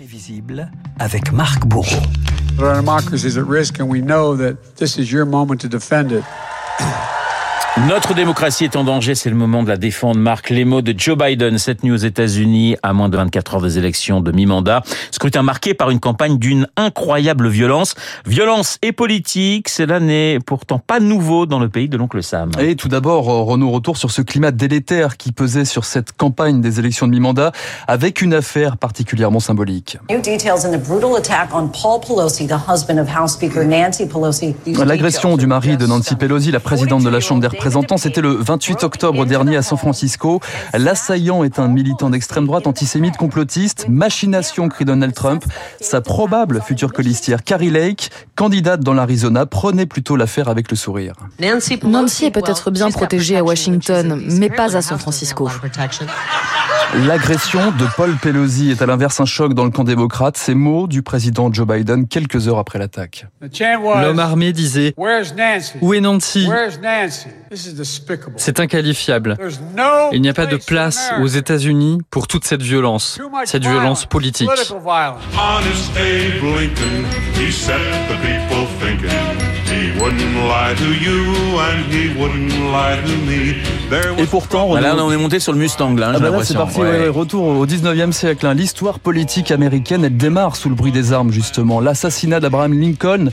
Imprévisible avec Marc Bourreau. Our democracy is at risk, and we know that this is your moment to defend it. Notre démocratie est en danger, c'est le moment de la défendre. Marc, les mots de Joe Biden, cette nuit aux États-Unis, à moins de 24 heures des élections de mi-mandat. Scrutin marqué par une campagne d'une incroyable violence. Violence et politique, cela n'est pourtant pas nouveau dans le pays de l'oncle Sam. Et tout d'abord, Renaud, retour sur ce climat délétère qui pesait sur cette campagne des élections de mi-mandat, avec une affaire particulièrement symbolique. L'agression du mari de Nancy Pelosi, la présidente de la Chambre des représentants, c'était le 28 octobre dernier à San Francisco. L'assaillant est un militant d'extrême droite, antisémite, complotiste. Machination, crie Donald Trump. Sa probable future colistière, Carrie Lake, candidate dans l'Arizona, prenait plutôt l'affaire avec le sourire. Nancy est peut-être bien protégée à Washington, mais pas à San Francisco. L'agression de Paul Pelosi est à l'inverse un choc dans le camp démocrate. Ces mots du président Joe Biden quelques heures après l'attaque. L'homme armé disait Où est Nancy? C'est inqualifiable. Il n'y a pas de place aux États-Unis pour toute cette violence, cette violence politique. Et pourtant, Là, on est monté sur le Mustang, là, ah bah là c'est parti, ouais. Ouais, retour au 19e siècle. Hein. L'histoire politique américaine, elle démarre sous le bruit des armes, justement. L'assassinat d'Abraham Lincoln,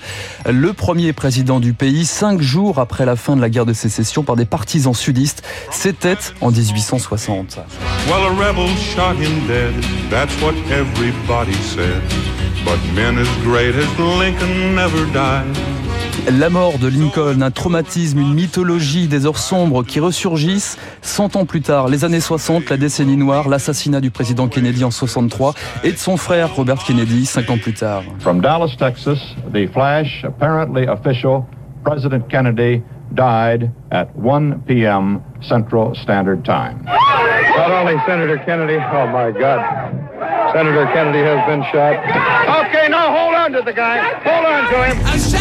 le premier président du pays, cinq jours après la fin de la guerre de sécession par des partisans sudistes, c'était en 1860. Well, a rebel shot him dead, that's what everybody said. But men as great as Lincoln never died. La mort de Lincoln, un traumatisme, une mythologie des heures sombres qui ressurgissent 100 ans plus tard, les années 60, la décennie noire, l'assassinat du président Kennedy en 63 et de son frère Robert Kennedy 5 ans plus tard. From Dallas, Texas, the flash, apparently official, President Kennedy died at 1 p.m. Central Standard Time. Not only Senator Kennedy, oh my God. Senator Kennedy has been shot. Okay, now hold on to the guy. Hold on to him.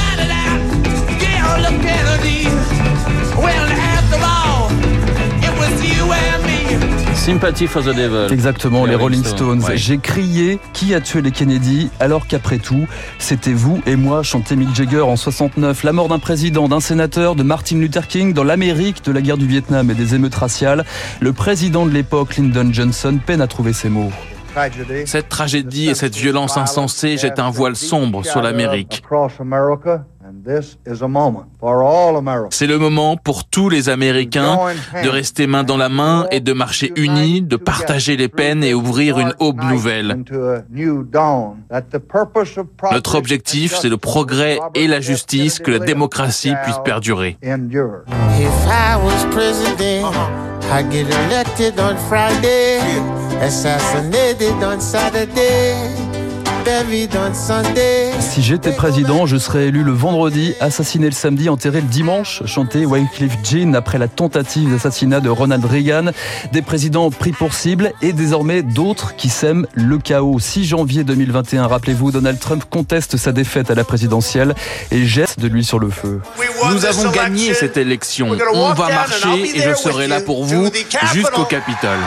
Sympathy for the Devil. Exactement, les, les Rolling Stones. Ouais. J'ai crié qui a tué les Kennedy alors qu'après tout, c'était vous et moi, chantait Mick Jagger en 69. La mort d'un président, d'un sénateur, de Martin Luther King dans l'Amérique de la guerre du Vietnam et des émeutes raciales. Le président de l'époque, Lyndon Johnson, peine à trouver ses mots. Cette tragédie et cette violence insensée jettent un voile sombre sur l'Amérique. C'est le moment pour tous les Américains de rester main dans la main et de marcher unis, de partager les peines et ouvrir une aube nouvelle. Notre objectif, c'est le progrès et la justice, que la démocratie puisse perdurer. I get elected on Friday, assassinated on Saturday. Si j'étais président, je serais élu le vendredi, assassiné le samedi, enterré le dimanche, chantait Wycliffe Jean après la tentative d'assassinat de Ronald Reagan. Des présidents pris pour cible et désormais d'autres qui sèment le chaos. 6 janvier 2021, rappelez-vous, Donald Trump conteste sa défaite à la présidentielle et jette de l'huile sur le feu. Nous avons gagné cette élection. On va marcher et je serai là pour vous jusqu'au Capitole.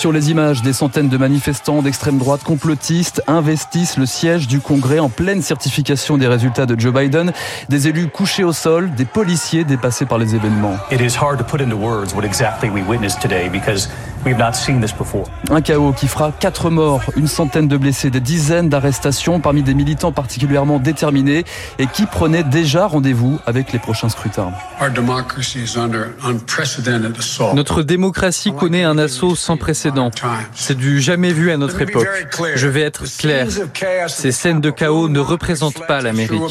Sur les images, des centaines de manifestants d'extrême droite complotistes investissent le siège du Congrès en pleine certification des résultats de Joe Biden. Des élus couchés au sol, des policiers dépassés par les événements. Un chaos qui fera quatre morts, une centaine de blessés, des dizaines d'arrestations parmi des militants particulièrement déterminés et qui prenaient déjà rendez-vous avec les prochains scrutins. Notre démocratie connaît un assaut sans précédent. C'est du jamais vu à notre époque. Je vais être clair. Ces scènes de chaos ne représentent pas l'Amérique.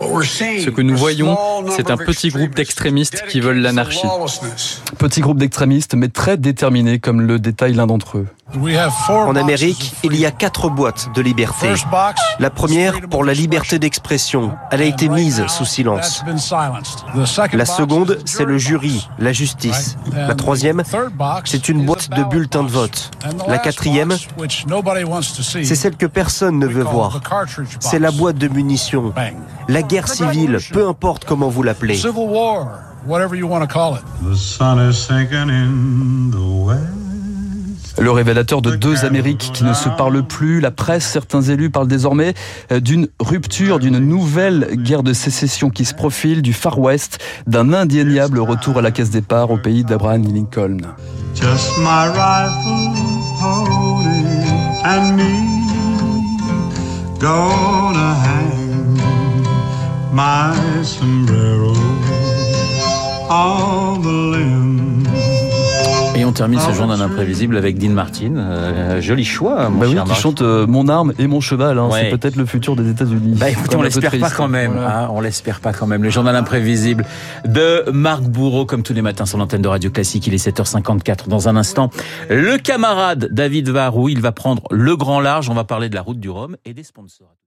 Ce que nous voyons, c'est un petit groupe d'extrémistes qui veulent l'anarchie. Petit groupe d'extrémistes, mais très déterminés, comme le détaille l'un d'entre eux. En Amérique, il y a quatre boîtes de liberté. La première pour la liberté d'expression. Elle a été mise sous silence. La seconde, c'est le jury, la justice. La troisième, c'est une boîte de bulletins de vote. La quatrième, c'est celle que personne ne veut voir. C'est la boîte de munitions. La guerre civile, peu importe comment vous l'appelez. Le révélateur de deux Amériques qui ne se parlent plus. La presse, certains élus parlent désormais euh, d'une rupture, d'une nouvelle guerre de sécession qui se profile du Far West, d'un indéniable retour à la caisse départ au pays d'Abraham Lincoln. Just my rifle, and me gonna hang my sombrero on the limb. Et on termine ce journal imprévisible avec Dean Martin. Euh, joli choix, mon bah cher oui, qui chante euh, Mon arme et mon cheval. Hein, C'est peut-être le futur des États-Unis. Bah écoutez, on l'espère pas quand même. Hein, on l'espère pas quand même. Le journal imprévisible de Marc Bourreau, comme tous les matins sur l'antenne de Radio Classique. Il est 7h54. Dans un instant, le camarade David Varou, il va prendre le grand large. On va parler de la route du Rhum et des sponsors.